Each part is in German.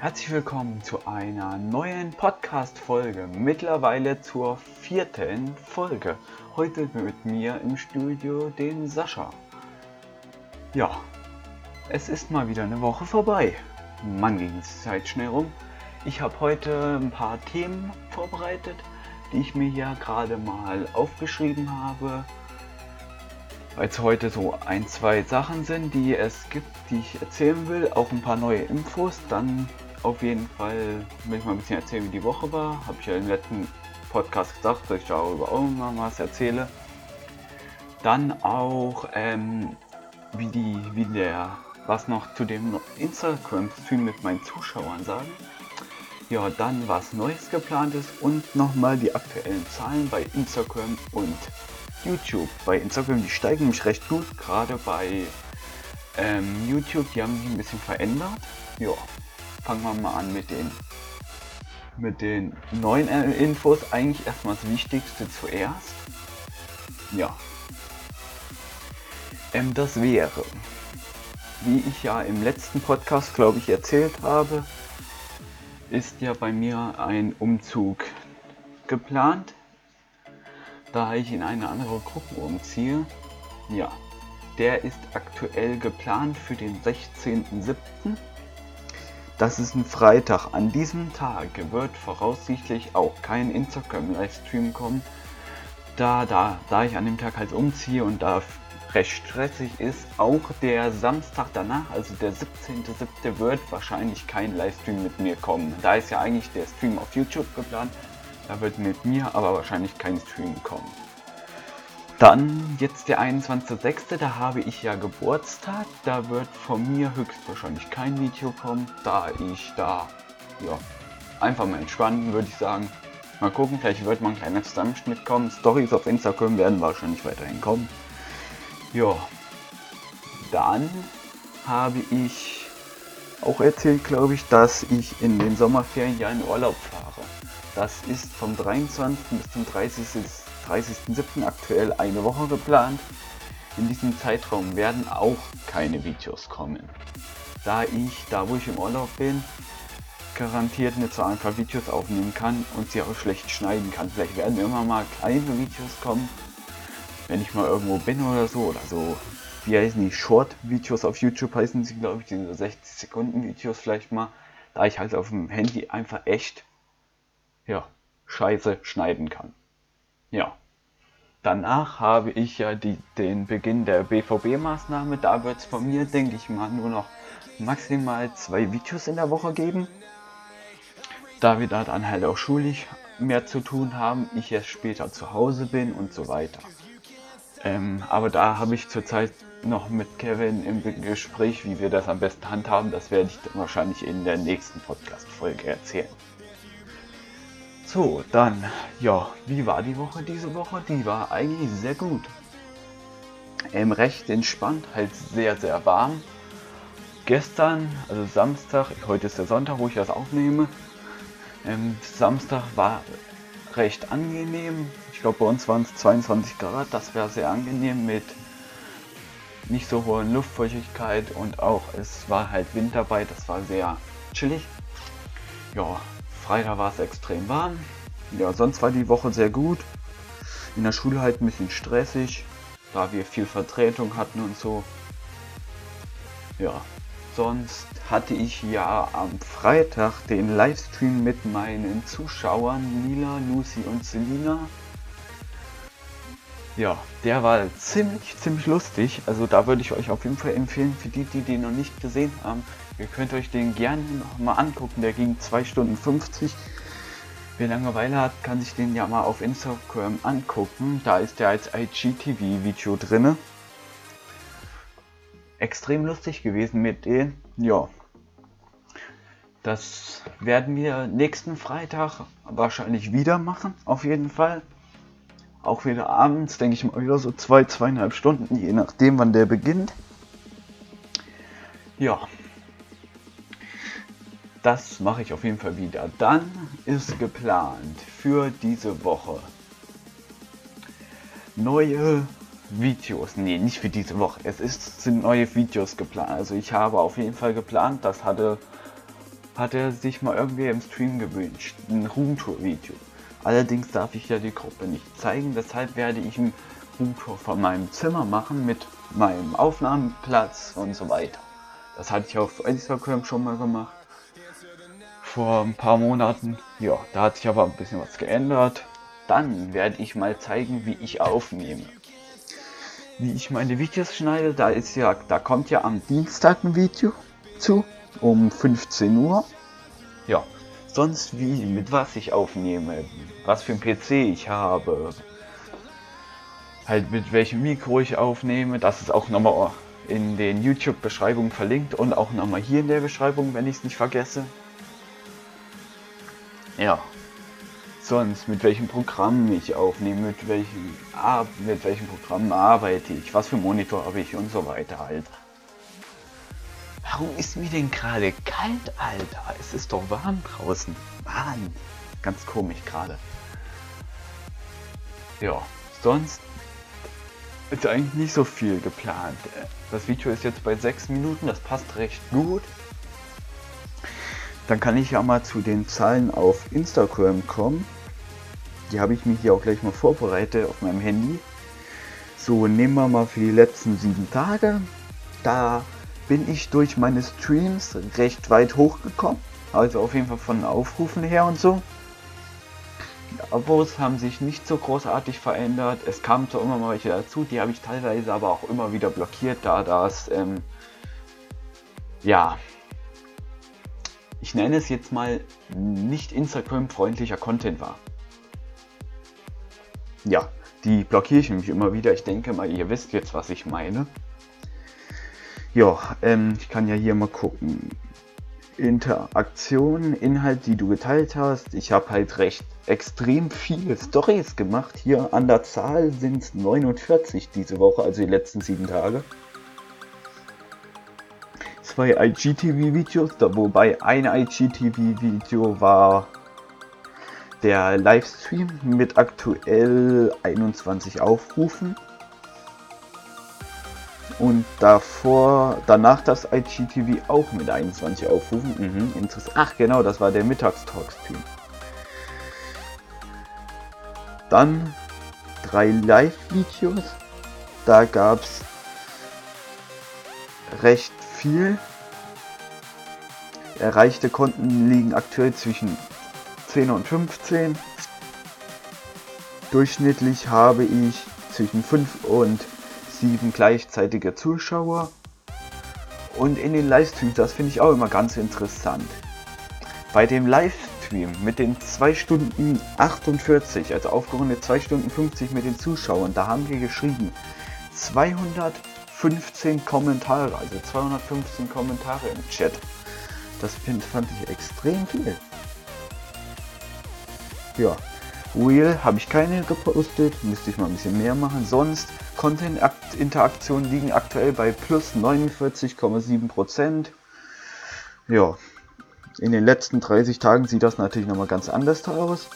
Herzlich willkommen zu einer neuen Podcast-Folge, mittlerweile zur vierten Folge. Heute mit mir im Studio den Sascha. Ja, es ist mal wieder eine Woche vorbei. Mann, ging die Zeit schnell rum. Ich habe heute ein paar Themen vorbereitet, die ich mir hier gerade mal aufgeschrieben habe. Weil es heute so ein, zwei Sachen sind, die es gibt, die ich erzählen will. Auch ein paar neue Infos. Dann auf jeden Fall will ich mal ein bisschen erzählen, wie die Woche war. Habe ich ja im letzten Podcast gesagt, dass ich darüber auch mal was erzähle. Dann auch, ähm, wie, die, wie der, was noch zu dem Instagram-Stream mit meinen Zuschauern sagen. Ja, dann was Neues geplant ist und nochmal die aktuellen Zahlen bei Instagram und YouTube. Bei Instagram, die steigen mich recht gut, gerade bei ähm, YouTube, die haben sich ein bisschen verändert. Ja, fangen wir mal an mit den mit den neuen äh, Infos. Eigentlich erstmal das Wichtigste zuerst. Ja. Ähm, das wäre, wie ich ja im letzten Podcast, glaube ich, erzählt habe, ist ja bei mir ein Umzug geplant, da ich in eine andere Gruppe umziehe. Ja, der ist aktuell geplant für den 16.07. Das ist ein Freitag. An diesem Tag wird voraussichtlich auch kein Instagram-Livestream kommen, da, da, da ich an dem Tag halt umziehe und da recht stressig ist. Auch der Samstag danach, also der 17.07. wird wahrscheinlich kein Livestream mit mir kommen. Da ist ja eigentlich der Stream auf YouTube geplant. Da wird mit mir aber wahrscheinlich kein Stream kommen. Dann jetzt der 21.06. Da habe ich ja Geburtstag. Da wird von mir höchstwahrscheinlich kein Video kommen, da ich da ja, einfach mal entspannen, würde ich sagen. Mal gucken, vielleicht wird mal ein kleiner Zusammenschnitt kommen. Stories auf Instagram werden wahrscheinlich weiterhin kommen. Ja, dann habe ich auch erzählt, glaube ich, dass ich in den Sommerferien ja in Urlaub fahre. Das ist vom 23. bis zum 30. 30.07. aktuell eine Woche geplant. In diesem Zeitraum werden auch keine Videos kommen. Da ich, da wo ich im Urlaub bin, garantiert nicht so einfach Videos aufnehmen kann und sie auch schlecht schneiden kann. Vielleicht werden immer mal kleine Videos kommen, wenn ich mal irgendwo bin oder so. Oder so, wie heißen die Short-Videos auf YouTube heißen sie, glaube ich, diese 60 Sekunden Videos vielleicht mal. Da ich halt auf dem Handy einfach echt, ja, scheiße schneiden kann. Ja. Danach habe ich ja die, den Beginn der BVB-Maßnahme. Da wird es von mir, denke ich mal, nur noch maximal zwei Videos in der Woche geben. Da wir da dann halt auch schulisch mehr zu tun haben, ich erst später zu Hause bin und so weiter. Ähm, aber da habe ich zurzeit noch mit Kevin im Gespräch, wie wir das am besten handhaben. Das werde ich wahrscheinlich in der nächsten Podcast-Folge erzählen. So, dann, ja, wie war die Woche diese Woche? Die war eigentlich sehr gut. Ähm, recht entspannt, halt sehr, sehr warm. Gestern, also Samstag, heute ist der Sonntag, wo ich das aufnehme. Ähm, Samstag war recht angenehm. Ich glaube, bei uns waren es 22 Grad. Das wäre sehr angenehm mit nicht so hoher Luftfeuchtigkeit und auch es war halt Wind dabei. Das war sehr chillig. Ja, Freitag war es extrem warm. Ja, sonst war die Woche sehr gut. In der Schule halt ein bisschen stressig, da wir viel Vertretung hatten und so. Ja, sonst hatte ich ja am Freitag den Livestream mit meinen Zuschauern Mila, Lucy und Selina. Ja, der war ziemlich, ziemlich lustig. Also da würde ich euch auf jeden Fall empfehlen, für die, die den noch nicht gesehen haben, Ihr könnt euch den gerne noch mal angucken. Der ging 2 Stunden 50. Wer Langeweile hat, kann sich den ja mal auf Instagram angucken. Da ist der als IGTV-Video drin. Extrem lustig gewesen mit denen. Ja. Das werden wir nächsten Freitag wahrscheinlich wieder machen. Auf jeden Fall. Auch wieder abends, denke ich mal, wieder so zwei, zweieinhalb Stunden, je nachdem, wann der beginnt. Ja, das mache ich auf jeden Fall wieder. Dann ist geplant für diese Woche neue Videos. Nee, nicht für diese Woche. Es ist, sind neue Videos geplant. Also ich habe auf jeden Fall geplant, das hatte hat er sich mal irgendwie im Stream gewünscht. Ein Roomtour-Video. Allerdings darf ich ja die Gruppe nicht zeigen, deshalb werde ich ein Roomtour von meinem Zimmer machen mit meinem Aufnahmeplatz und so weiter. Das hatte ich auf Instagram schon mal gemacht. Vor ein paar Monaten. Ja, da hat sich aber ein bisschen was geändert. Dann werde ich mal zeigen, wie ich aufnehme. Wie ich meine Videos schneide, da ist ja, da kommt ja am Dienstag ein Video zu um 15 Uhr. Ja, sonst wie, mit was ich aufnehme, was für ein PC ich habe, halt mit welchem Mikro ich aufnehme, das ist auch nochmal in den YouTube-Beschreibungen verlinkt und auch nochmal hier in der Beschreibung, wenn ich es nicht vergesse. Ja, sonst mit welchem Programm ich aufnehme, mit welchem, mit welchem Programm arbeite ich, was für Monitor habe ich und so weiter halt. Warum ist mir denn gerade kalt, Alter? Es ist doch warm draußen. Mann, ganz komisch gerade. Ja, sonst ist eigentlich nicht so viel geplant. Das Video ist jetzt bei 6 Minuten, das passt recht gut. Dann kann ich ja mal zu den Zahlen auf Instagram kommen. Die habe ich mir hier auch gleich mal vorbereitet auf meinem Handy. So, nehmen wir mal für die letzten sieben Tage. Da bin ich durch meine Streams recht weit hochgekommen. Also auf jeden Fall von Aufrufen her und so. Die Abos haben sich nicht so großartig verändert. Es kamen zwar immer mal welche dazu, die habe ich teilweise aber auch immer wieder blockiert, da das, ähm, ja, ich nenne es jetzt mal nicht Instagram-freundlicher Content war. Ja, die blockiere ich nämlich immer wieder. Ich denke mal, ihr wisst jetzt, was ich meine. Ja, ähm, ich kann ja hier mal gucken. Interaktion, Inhalt, die du geteilt hast. Ich habe halt recht extrem viele Stories gemacht. Hier an der Zahl sind es 49 diese Woche, also die letzten sieben Tage. Zwei IGTV-Videos, wobei ein IGTV-Video war der Livestream mit aktuell 21 Aufrufen und davor, danach das IGTV auch mit 21 Aufrufen. Mhm, interessant. Ach genau, das war der Mittagstalk-Stream. Dann drei Live-Videos. Da gab es recht viel. Erreichte Konten liegen aktuell zwischen 10 und 15. Durchschnittlich habe ich zwischen 5 und sieben gleichzeitige Zuschauer. Und in den Livestreams, das finde ich auch immer ganz interessant. Bei dem Livestream mit den 2 Stunden 48, also aufgerundet 2 Stunden 50 mit den Zuschauern, da haben wir geschrieben 215 Kommentare, also 215 Kommentare im Chat. Das find, fand ich extrem viel. Ja, Real habe ich keine gepostet, müsste ich mal ein bisschen mehr machen. Sonst Content-Interaktionen liegen aktuell bei plus 49,7%. Ja, in den letzten 30 Tagen sieht das natürlich nochmal ganz anders aus.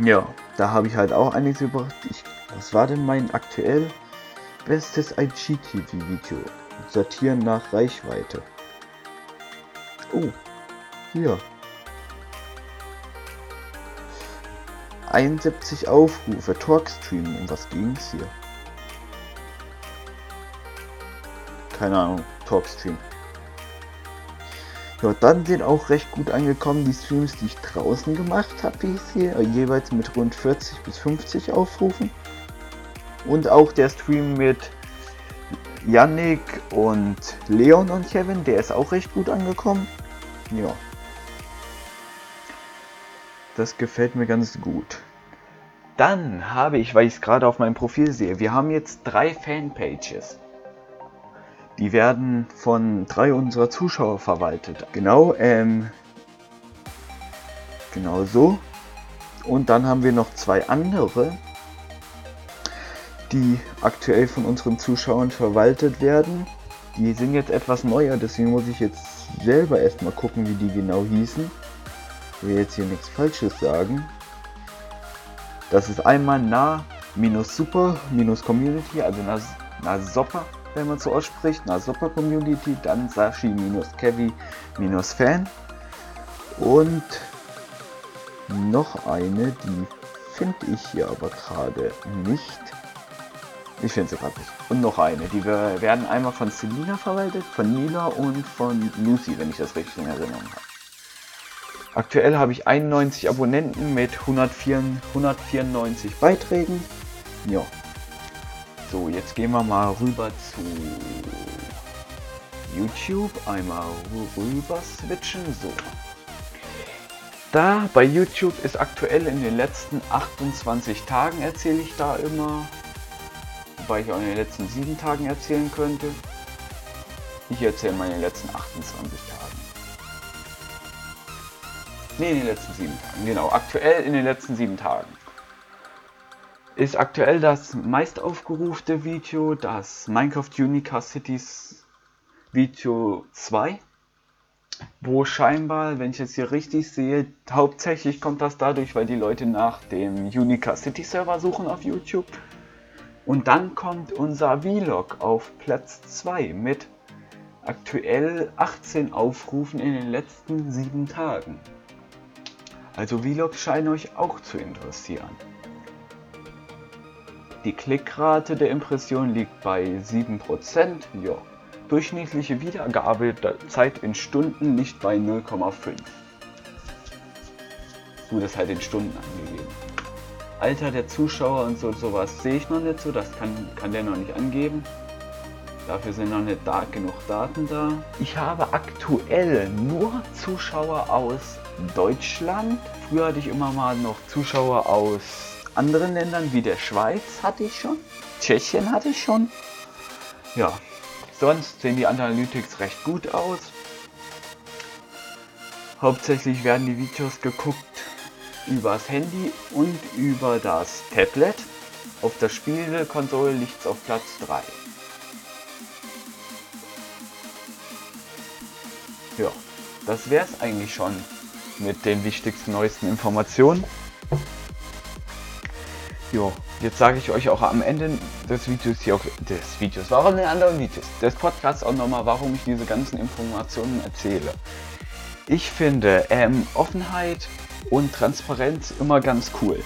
Ja, da habe ich halt auch einiges überbracht. Ich, was war denn mein aktuell bestes IGTV-Video? Sortieren nach Reichweite. Oh, hier. 71 Aufrufe, Talkstream, um was ging es hier? Keine Ahnung, Talkstream. Ja, dann sind auch recht gut angekommen die Streams, die ich draußen gemacht habe, wie ich sehe, jeweils mit rund 40 bis 50 Aufrufen. Und auch der Stream mit Yannick und Leon und Kevin, der ist auch recht gut angekommen. Ja. Das gefällt mir ganz gut. Dann habe ich, weil ich es gerade auf meinem Profil sehe, wir haben jetzt drei Fanpages. Die werden von drei unserer Zuschauer verwaltet. Genau, ähm, genau so. Und dann haben wir noch zwei andere, die aktuell von unseren Zuschauern verwaltet werden. Die sind jetzt etwas neuer, deswegen muss ich jetzt selber erstmal gucken, wie die genau hießen. Ich will jetzt hier nichts Falsches sagen. Das ist einmal nah minus super minus community, also na, na sopper wenn man so ausspricht, na Super Community, dann Sashi-Kevi-Fan und noch eine, die finde ich hier aber gerade nicht. Ich finde sie gerade nicht. Und noch eine, die werden einmal von Selina verwaltet, von Nila und von Lucy, wenn ich das richtig in Erinnerung habe. Aktuell habe ich 91 Abonnenten mit 104, 194 Beiträgen. Ja. So, jetzt gehen wir mal rüber zu YouTube. Einmal rüber switchen. So. Da bei YouTube ist aktuell in den letzten 28 Tagen erzähle ich da immer. Wobei ich auch in den letzten 7 Tagen erzählen könnte. Ich erzähle mal in den letzten 28 Tagen. Ne, in den letzten 7 Tagen. Genau, aktuell in den letzten 7 Tagen. Ist aktuell das meist aufgerufte Video das Minecraft Unica Cities Video 2 wo scheinbar, wenn ich es hier richtig sehe, hauptsächlich kommt das dadurch, weil die Leute nach dem Unica City Server suchen auf YouTube. Und dann kommt unser Vlog auf Platz 2 mit aktuell 18 Aufrufen in den letzten 7 Tagen. Also Vlogs scheinen euch auch zu interessieren. Die Klickrate der Impression liegt bei 7%. Ja, Durchschnittliche Wiedergabezeit in Stunden liegt bei 0,5. Gut, das ist halt in Stunden angegeben. Alter der Zuschauer und so sowas sehe ich noch nicht so, das kann, kann der noch nicht angeben. Dafür sind noch nicht da, genug Daten da. Ich habe aktuell nur Zuschauer aus Deutschland. Früher hatte ich immer mal noch Zuschauer aus anderen Ländern, wie der Schweiz hatte ich schon. Tschechien hatte ich schon. Ja, Sonst sehen die Analytics recht gut aus. Hauptsächlich werden die Videos geguckt übers Handy und über das Tablet. Auf der Spielekonsole liegt es auf Platz 3. Ja, das wäre es eigentlich schon mit den wichtigsten neuesten Informationen. Jo, jetzt sage ich euch auch am Ende des Videos hier auch des Videos, warum in anderen Videos, des Podcasts auch nochmal, warum ich diese ganzen Informationen erzähle. Ich finde ähm, Offenheit und Transparenz immer ganz cool.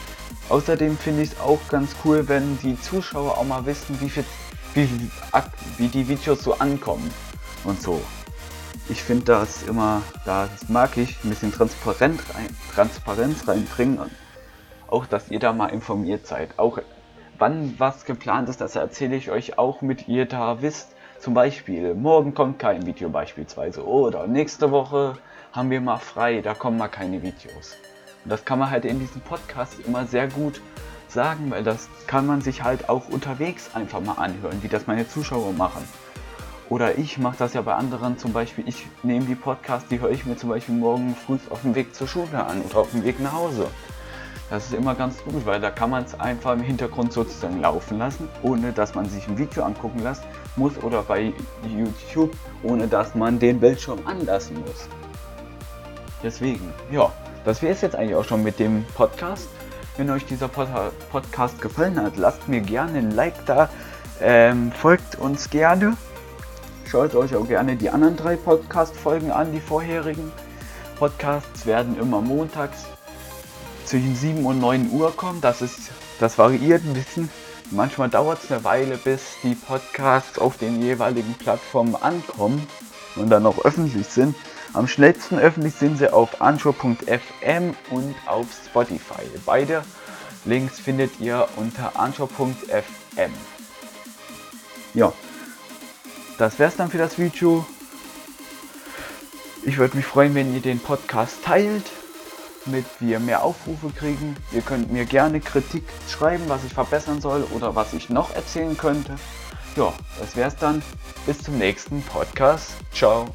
Außerdem finde ich es auch ganz cool, wenn die Zuschauer auch mal wissen, wie, viel, wie, wie die Videos so ankommen und so. Ich finde das immer, das mag ich, ein bisschen Transparenz, rein, Transparenz reinbringen auch, dass ihr da mal informiert seid. Auch wann was geplant ist, das erzähle ich euch auch mit ihr da wisst. Zum Beispiel, morgen kommt kein Video beispielsweise oder nächste Woche haben wir mal frei, da kommen mal keine Videos. Und das kann man halt in diesem Podcast immer sehr gut sagen, weil das kann man sich halt auch unterwegs einfach mal anhören, wie das meine Zuschauer machen. Oder ich mache das ja bei anderen zum Beispiel, ich nehme die Podcasts, die höre ich mir zum Beispiel morgen früh auf dem Weg zur Schule an oder auf dem Weg nach Hause. Das ist immer ganz gut, weil da kann man es einfach im Hintergrund sozusagen laufen lassen, ohne dass man sich ein Video angucken lassen muss oder bei YouTube, ohne dass man den Bildschirm anlassen muss. Deswegen, ja, das wäre es jetzt eigentlich auch schon mit dem Podcast. Wenn euch dieser Pod Podcast gefallen hat, lasst mir gerne ein Like da, ähm, folgt uns gerne. Schaut euch auch gerne die anderen drei Podcast-Folgen an, die vorherigen. Podcasts werden immer montags zwischen 7 und 9 Uhr kommt. Das, ist, das variiert ein bisschen. Manchmal dauert es eine Weile, bis die Podcasts auf den jeweiligen Plattformen ankommen und dann auch öffentlich sind. Am schnellsten öffentlich sind sie auf anchor.fm und auf Spotify. Beide Links findet ihr unter anchor.fm. Ja, das wäre es dann für das Video. Ich würde mich freuen, wenn ihr den Podcast teilt damit wir mehr Aufrufe kriegen. Ihr könnt mir gerne Kritik schreiben, was ich verbessern soll oder was ich noch erzählen könnte. Ja, das wär's dann. Bis zum nächsten Podcast. Ciao.